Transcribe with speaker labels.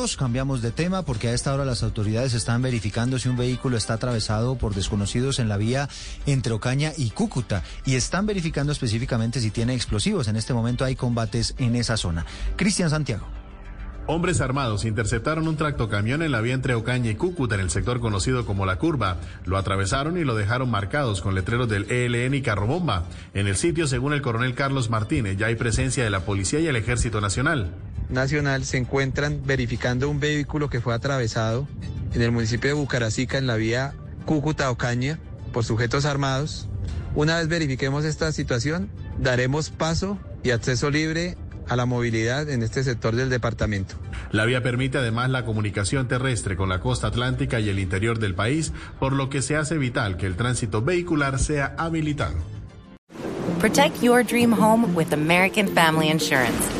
Speaker 1: cambiamos de tema porque a esta hora las autoridades están verificando si un vehículo está atravesado por desconocidos en la vía entre Ocaña y Cúcuta y están verificando específicamente si tiene explosivos. En este momento hay combates en esa zona. Cristian Santiago.
Speaker 2: Hombres armados interceptaron un tractocamión en la vía entre Ocaña y Cúcuta, en el sector conocido como La Curva. Lo atravesaron y lo dejaron marcados con letreros del ELN y Carrobomba. En el sitio, según el coronel Carlos Martínez, ya hay presencia de la Policía y el Ejército Nacional.
Speaker 3: Nacional se encuentran verificando un vehículo que fue atravesado en el municipio de Bucaracica, en la vía Cúcuta-Ocaña, por sujetos armados. Una vez verifiquemos esta situación, daremos paso y acceso libre a la movilidad en este sector del departamento.
Speaker 2: La vía permite además la comunicación terrestre con la costa atlántica y el interior del país, por lo que se hace vital que el tránsito vehicular sea habilitado.
Speaker 4: Protect your dream home with American Family Insurance.